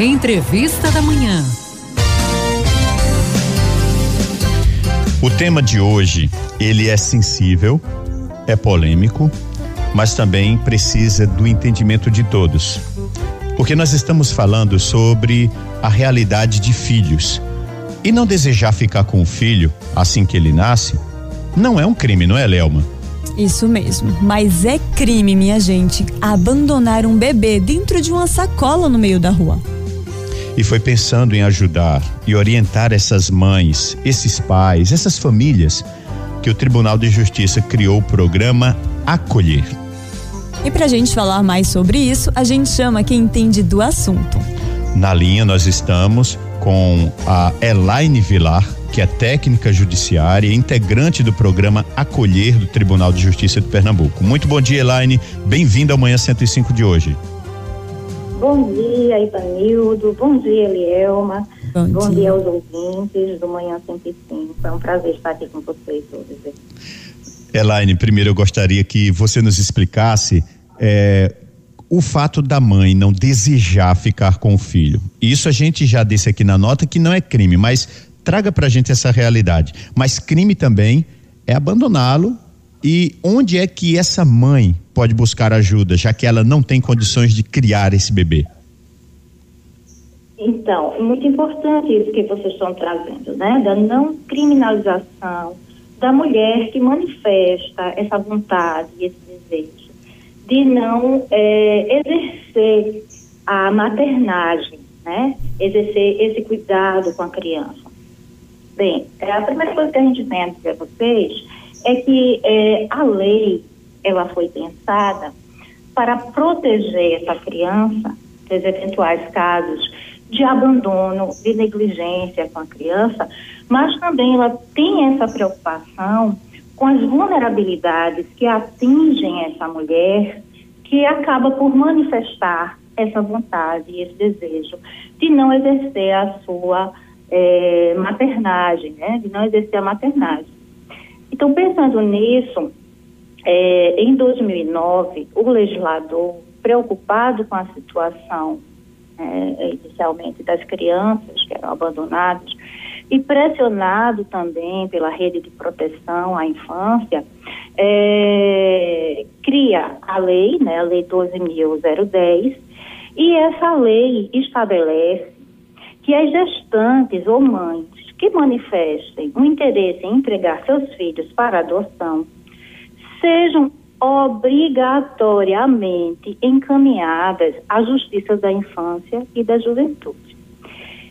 Entrevista da Manhã. O tema de hoje, ele é sensível, é polêmico, mas também precisa do entendimento de todos. Porque nós estamos falando sobre a realidade de filhos. E não desejar ficar com o filho assim que ele nasce não é um crime, não é, Lelma? Isso mesmo, mas é crime, minha gente, abandonar um bebê dentro de uma sacola no meio da rua e foi pensando em ajudar e orientar essas mães, esses pais, essas famílias que o Tribunal de Justiça criou o programa Acolher. E para a gente falar mais sobre isso, a gente chama quem entende do assunto. Na linha nós estamos com a Elaine Vilar, que é técnica judiciária e integrante do programa Acolher do Tribunal de Justiça de Pernambuco. Muito bom dia, Elaine. Bem-vinda ao Manhã 105 de hoje. Bom dia, Ivanildo. Bom dia, Elielma. Bom, Bom dia. dia. aos ouvintes do Manhã 105. É um prazer estar aqui com vocês hoje. Elaine, primeiro eu gostaria que você nos explicasse é, o fato da mãe não desejar ficar com o filho. Isso a gente já disse aqui na nota que não é crime, mas traga pra gente essa realidade. Mas crime também é abandoná-lo e onde é que essa mãe pode buscar ajuda, já que ela não tem condições de criar esse bebê? Então, é muito importante isso que vocês estão trazendo, né? Da não criminalização da mulher que manifesta essa vontade, esse desejo de não é, exercer a maternagem, né? Exercer esse cuidado com a criança. Bem, é a primeira coisa que a gente tem a dizer a vocês é que é, a lei ela foi pensada para proteger essa criança dos eventuais casos de abandono, de negligência com a criança, mas também ela tem essa preocupação com as vulnerabilidades que atingem essa mulher, que acaba por manifestar essa vontade, esse desejo de não exercer a sua é, maternagem, né? de não exercer a maternagem. Então, pensando nisso, é, em 2009, o legislador, preocupado com a situação, é, inicialmente, das crianças que eram abandonadas, e pressionado também pela rede de proteção à infância, é, cria a lei, né, a Lei 12.010, e essa lei estabelece que as gestantes ou mães que manifestem o interesse em entregar seus filhos para adoção sejam obrigatoriamente encaminhadas à Justiça da Infância e da Juventude.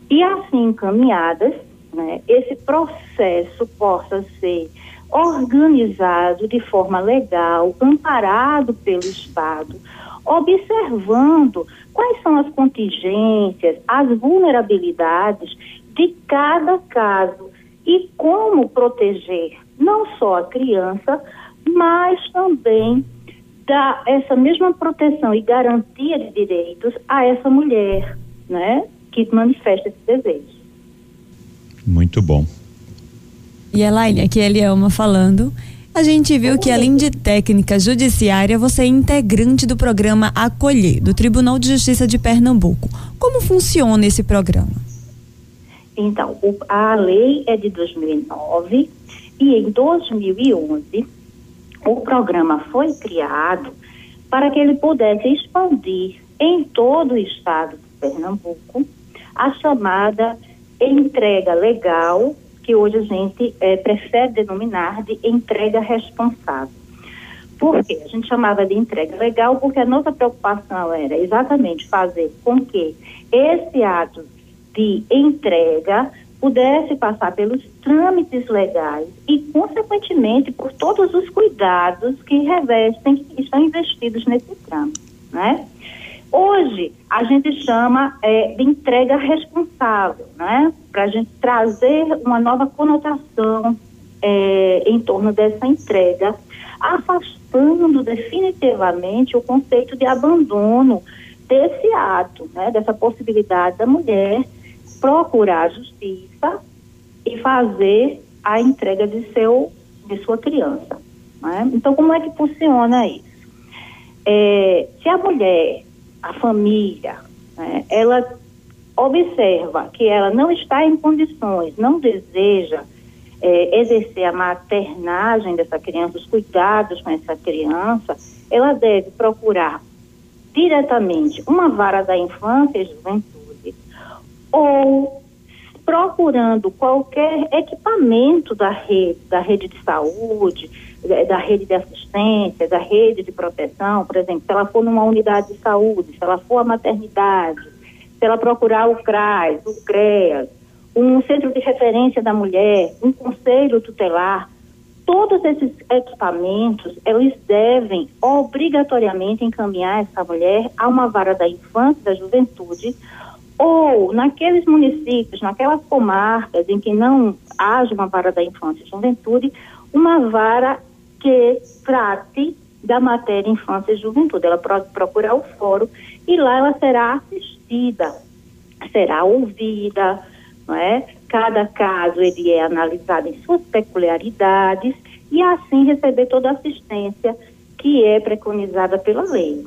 E assim encaminhadas, né, esse processo possa ser organizado de forma legal, amparado pelo Estado, observando quais são as contingências, as vulnerabilidades de cada caso e como proteger não só a criança, mas também dar essa mesma proteção e garantia de direitos a essa mulher, né, que manifesta esse desejo. Muito bom. E Elaine, aqui é Elielma falando. A gente viu que além de técnica judiciária, você é integrante do programa Acolher, do Tribunal de Justiça de Pernambuco. Como funciona esse programa? Então, a lei é de 2009 e em 2011 o programa foi criado para que ele pudesse expandir em todo o estado de Pernambuco a chamada entrega legal, que hoje a gente é, prefere denominar de entrega responsável. Por quê? A gente chamava de entrega legal porque a nossa preocupação era exatamente fazer com que esse ato de entrega pudesse passar pelos trâmites legais e, consequentemente, por todos os cuidados que revestem, que estão investidos nesse trâmite, né? Hoje, a gente chama é, de entrega responsável, né? Para a gente trazer uma nova conotação é, em torno dessa entrega, afastando definitivamente o conceito de abandono desse ato, né? Dessa possibilidade da mulher procurar a justiça e fazer a entrega de seu de sua criança. Né? Então, como é que funciona isso? É, se a mulher, a família, né, ela observa que ela não está em condições, não deseja é, exercer a maternagem dessa criança, os cuidados com essa criança, ela deve procurar diretamente uma vara da infância e juventude ou procurando qualquer equipamento da rede, da rede de saúde, da rede de assistência, da rede de proteção, por exemplo, se ela for numa unidade de saúde, se ela for a maternidade, se ela procurar o CRAS, o CREAS, um centro de referência da mulher, um conselho tutelar, todos esses equipamentos, eles devem obrigatoriamente encaminhar essa mulher a uma vara da infância da juventude, ou naqueles municípios, naquelas comarcas em que não haja uma vara da infância e juventude, uma vara que trate da matéria infância e juventude. Ela procurar o fórum e lá ela será assistida, será ouvida, não é? Cada caso ele é analisado em suas peculiaridades e assim receber toda a assistência que é preconizada pela lei.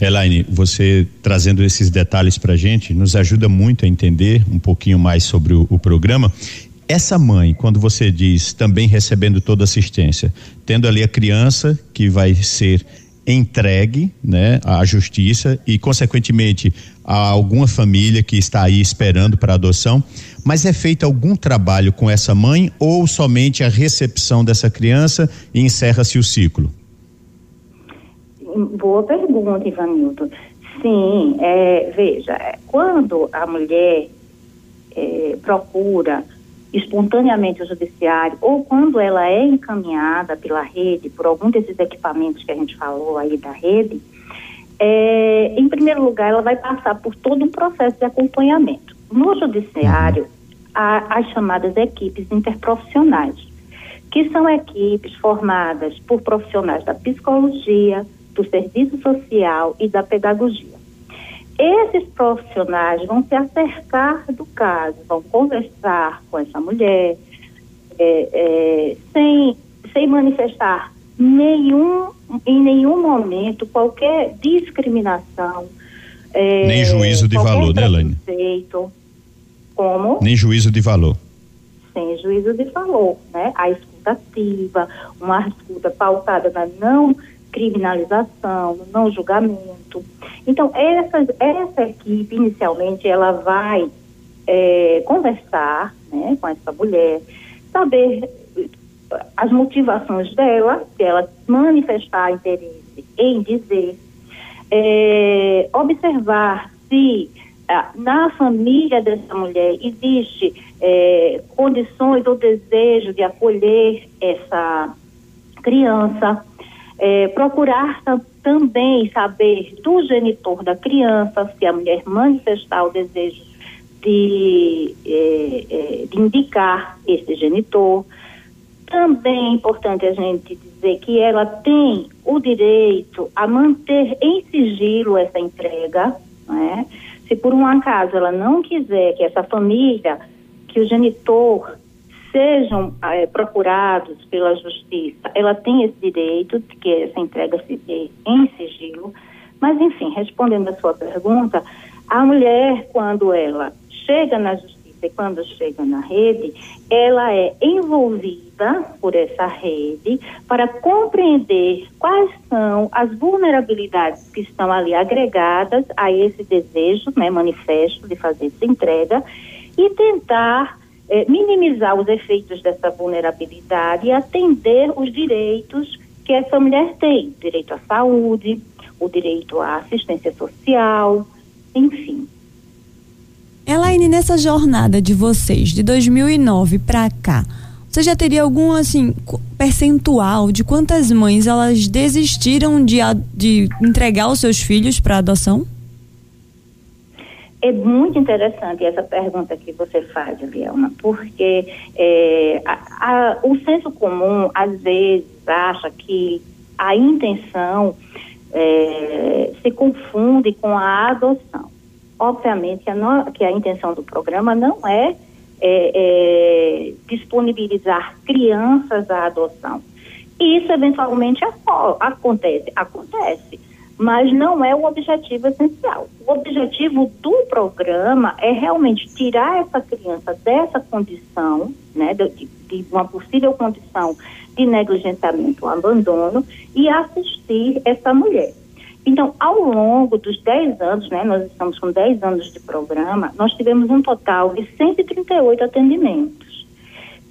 Elaine, você trazendo esses detalhes para gente nos ajuda muito a entender um pouquinho mais sobre o, o programa essa mãe, quando você diz também recebendo toda assistência, tendo ali a criança que vai ser entregue, né, à justiça e consequentemente a alguma família que está aí esperando para adoção, mas é feito algum trabalho com essa mãe ou somente a recepção dessa criança e encerra-se o ciclo? Boa pergunta, Ivanildo. Sim, é, veja, quando a mulher é, procura espontaneamente o judiciário ou quando ela é encaminhada pela rede por algum desses equipamentos que a gente falou aí da rede, é, em primeiro lugar ela vai passar por todo um processo de acompanhamento. No judiciário há as chamadas equipes interprofissionais, que são equipes formadas por profissionais da psicologia, do serviço social e da pedagogia. Esses profissionais vão se acercar do caso, vão conversar com essa mulher, é, é, sem, sem manifestar nenhum, em nenhum momento qualquer discriminação. É, Nem juízo de valor, né, Elaine? Como? Nem juízo de valor. Sem juízo de valor, né? A escuta ativa, uma escuta pautada na não criminalização, não julgamento. Então, essa, essa equipe, inicialmente, ela vai é, conversar né, com essa mulher, saber as motivações dela, se ela manifestar interesse em dizer, é, observar se na família dessa mulher existe é, condições ou desejo de acolher essa criança, é, procurar também saber do genitor da criança, se a mulher manifestar o desejo de, é, é, de indicar esse genitor. Também é importante a gente dizer que ela tem o direito a manter em sigilo essa entrega, né? Se por um acaso ela não quiser que essa família, que o genitor sejam é, procurados pela justiça, ela tem esse direito de que essa entrega se dê em sigilo. Mas, enfim, respondendo a sua pergunta, a mulher, quando ela chega na justiça e quando chega na rede, ela é envolvida por essa rede para compreender quais são as vulnerabilidades que estão ali agregadas a esse desejo, né, manifesto de fazer essa entrega e tentar é, minimizar os efeitos dessa vulnerabilidade e atender os direitos que essa mulher tem: direito à saúde, o direito à assistência social, enfim. Elaine, nessa jornada de vocês, de 2009 para cá, você já teria algum assim percentual de quantas mães elas desistiram de, de entregar os seus filhos para adoção? É muito interessante essa pergunta que você faz, Lielma, porque é, a, a, o senso comum, às vezes, acha que a intenção é, se confunde com a adoção. Obviamente a, no, que a intenção do programa não é, é, é disponibilizar crianças à adoção. E isso eventualmente acontece. Acontece mas não é o objetivo essencial. O objetivo do programa é realmente tirar essa criança dessa condição, né, de, de uma possível condição de negligenciamento ou abandono e assistir essa mulher. Então, ao longo dos 10 anos, né, nós estamos com 10 anos de programa, nós tivemos um total de 138 atendimentos.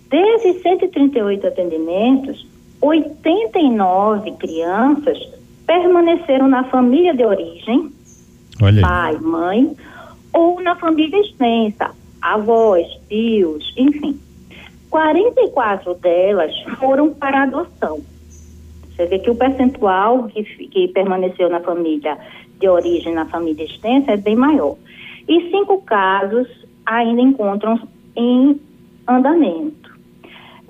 Desses 138 atendimentos, 89 crianças permaneceram na família de origem, pai, mãe, ou na família extensa, avós, tios, enfim. 44 delas foram para adoção. Você vê que o percentual que, que permaneceu na família de origem, na família extensa, é bem maior. E cinco casos ainda encontram em andamento.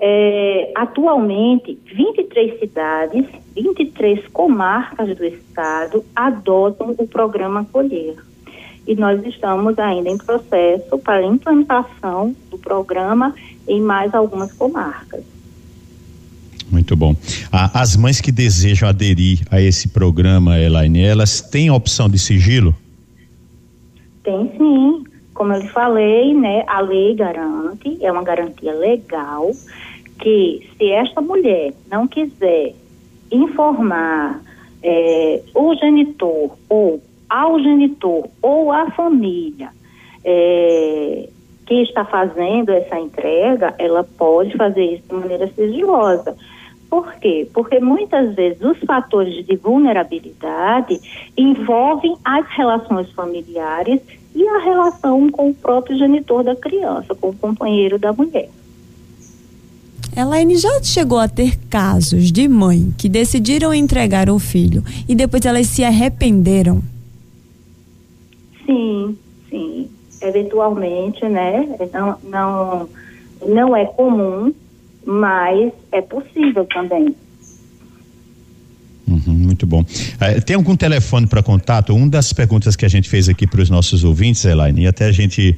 É, atualmente, 23 cidades, 23 comarcas do estado adotam o programa Acolher. E nós estamos ainda em processo para implantação do programa em mais algumas comarcas. Muito bom. as mães que desejam aderir a esse programa, Elaine, elas têm a opção de sigilo? Tem sim. Como eu lhe falei, né, a lei garante, é uma garantia legal que se esta mulher não quiser informar é, o genitor ou ao genitor ou à família é, que está fazendo essa entrega, ela pode fazer isso de maneira sigilosa. Por quê? Porque muitas vezes os fatores de vulnerabilidade envolvem as relações familiares e a relação com o próprio genitor da criança, com o companheiro da mulher. Elaine já chegou a ter casos de mãe que decidiram entregar o filho e depois elas se arrependeram? Sim, sim. Eventualmente, né? Não, não, não é comum, mas é possível também. Uhum, bom. Uh, tem algum telefone para contato? Uma das perguntas que a gente fez aqui para os nossos ouvintes, Elaine, e até a gente,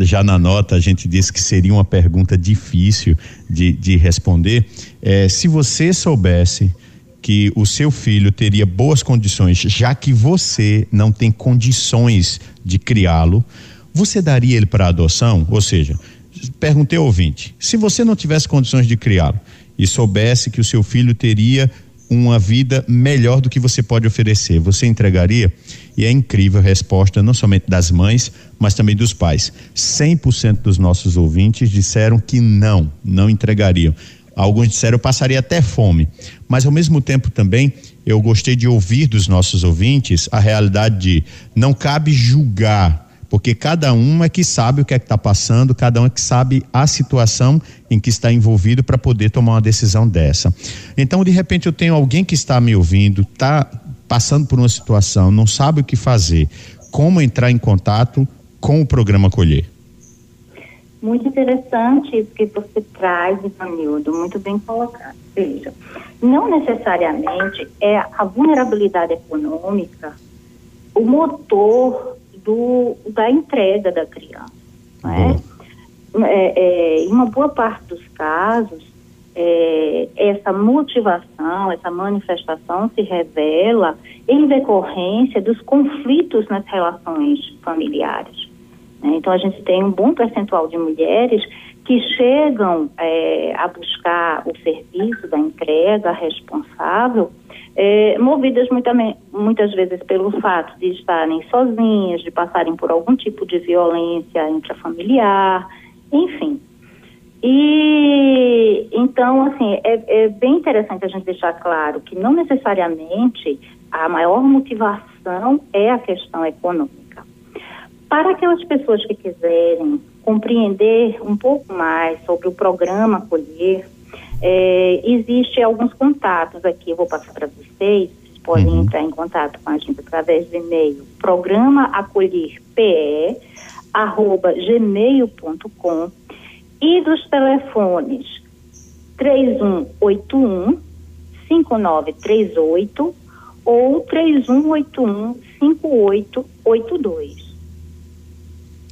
já na nota, a gente disse que seria uma pergunta difícil de, de responder. É, se você soubesse que o seu filho teria boas condições, já que você não tem condições de criá-lo, você daria ele para adoção? Ou seja, perguntei ao ouvinte: se você não tivesse condições de criá-lo e soubesse que o seu filho teria uma vida melhor do que você pode oferecer. Você entregaria? E é incrível a resposta, não somente das mães, mas também dos pais. 100% dos nossos ouvintes disseram que não, não entregariam. Alguns disseram eu passaria até fome. Mas ao mesmo tempo também eu gostei de ouvir dos nossos ouvintes a realidade de não cabe julgar porque cada um é que sabe o que é que está passando, cada um é que sabe a situação em que está envolvido para poder tomar uma decisão dessa. Então, de repente, eu tenho alguém que está me ouvindo, está passando por uma situação, não sabe o que fazer, como entrar em contato com o programa Colher? Muito interessante isso que você traz, Ivanildo, muito bem colocado. Veja, não necessariamente é a vulnerabilidade econômica o motor do, da entrega da criança. Né? É, é, em uma boa parte dos casos, é, essa motivação, essa manifestação se revela em decorrência dos conflitos nas relações familiares. Né? Então, a gente tem um bom percentual de mulheres que chegam é, a buscar o serviço da entrega responsável é, movidas muita, muitas vezes pelo fato de estarem sozinhas, de passarem por algum tipo de violência intrafamiliar, enfim. E então, assim, é, é bem interessante a gente deixar claro que não necessariamente a maior motivação é a questão econômica. Para aquelas pessoas que quiserem compreender um pouco mais sobre o programa Acolher, é, existe alguns contatos aqui, eu vou passar para vocês, vocês podem uhum. entrar em contato com a gente através do e-mail programa acolher pe arroba gmail.com e dos telefones 3181 5938 ou 3181 5882.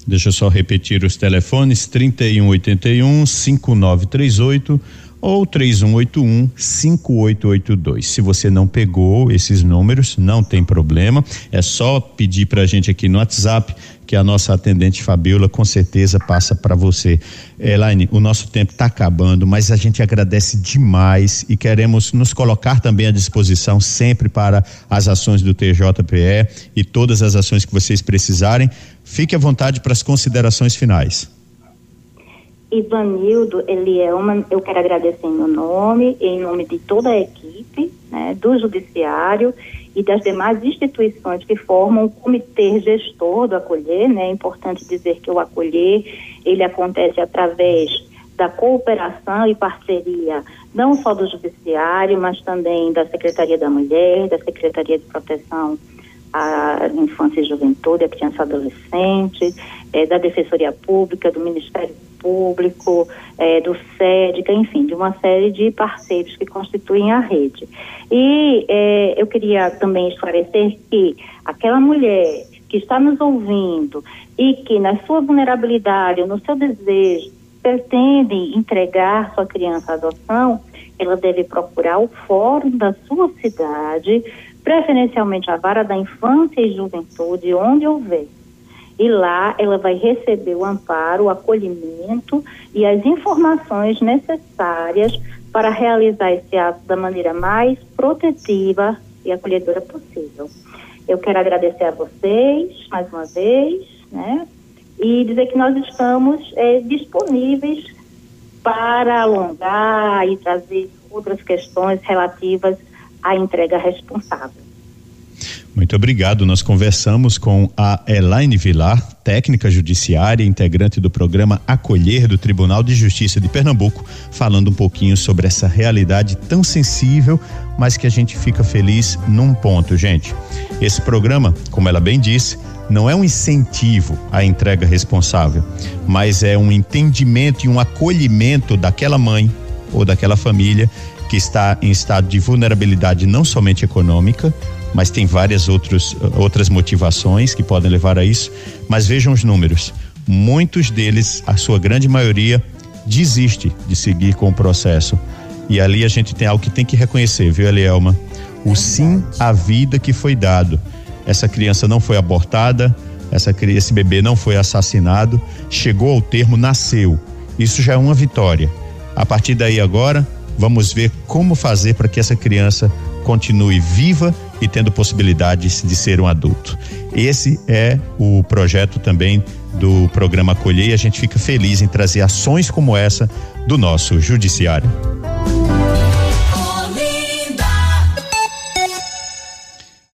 Deixa eu só repetir os telefones: 3181 5938 ou 3181 5882. Se você não pegou esses números, não tem problema, é só pedir para a gente aqui no WhatsApp que a nossa atendente Fabiola com certeza passa para você. Elaine, o nosso tempo está acabando, mas a gente agradece demais e queremos nos colocar também à disposição sempre para as ações do TJPE e todas as ações que vocês precisarem. Fique à vontade para as considerações finais. Ivanildo Elielman, eu quero agradecer em meu nome, em nome de toda a equipe né, do Judiciário e das demais instituições que formam o comitê gestor do acolher. Né, é importante dizer que o acolher ele acontece através da cooperação e parceria não só do Judiciário, mas também da Secretaria da Mulher, da Secretaria de Proteção à Infância e Juventude, à Criança e Adolescente, é, da Defensoria Pública, do Ministério Público, é, do SEDICA, enfim, de uma série de parceiros que constituem a rede. E é, eu queria também esclarecer que aquela mulher que está nos ouvindo e que na sua vulnerabilidade, no seu desejo, pretende entregar sua criança à adoção, ela deve procurar o fórum da sua cidade, preferencialmente a vara da infância e juventude, onde houver e lá ela vai receber o amparo, o acolhimento e as informações necessárias para realizar esse ato da maneira mais protetiva e acolhedora possível. Eu quero agradecer a vocês mais uma vez, né? E dizer que nós estamos é, disponíveis para alongar e trazer outras questões relativas à entrega responsável. Muito obrigado. Nós conversamos com a Elaine Vilar, técnica judiciária, integrante do programa Acolher do Tribunal de Justiça de Pernambuco, falando um pouquinho sobre essa realidade tão sensível, mas que a gente fica feliz num ponto, gente. Esse programa, como ela bem disse, não é um incentivo à entrega responsável, mas é um entendimento e um acolhimento daquela mãe ou daquela família que está em estado de vulnerabilidade não somente econômica, mas tem várias outros, outras motivações que podem levar a isso. Mas vejam os números. Muitos deles, a sua grande maioria, desiste de seguir com o processo. E ali a gente tem algo que tem que reconhecer, viu, Elielma? O sim à vida que foi dado. Essa criança não foi abortada, essa, esse bebê não foi assassinado, chegou ao termo, nasceu. Isso já é uma vitória. A partir daí agora, vamos ver como fazer para que essa criança continue viva e tendo possibilidades de ser um adulto. Esse é o projeto também do programa Acolher e a gente fica feliz em trazer ações como essa do nosso judiciário.